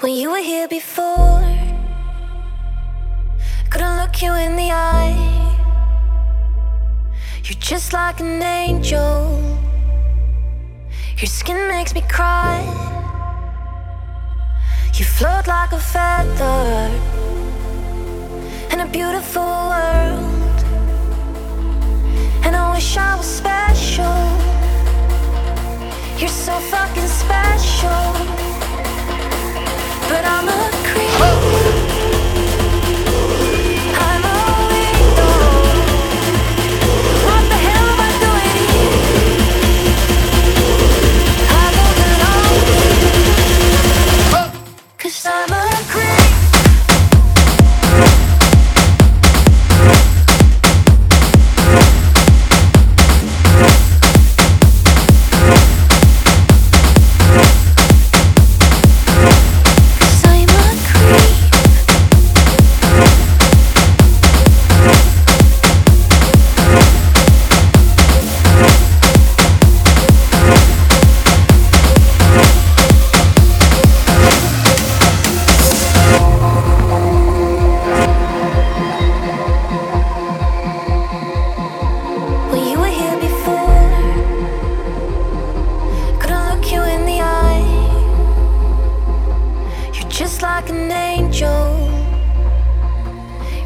When you were here before, couldn't look you in the eye. You're just like an angel. Your skin makes me cry. You float like a feather in a beautiful world. And I wish I was special.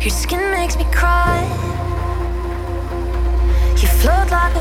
Your skin makes me cry. You float like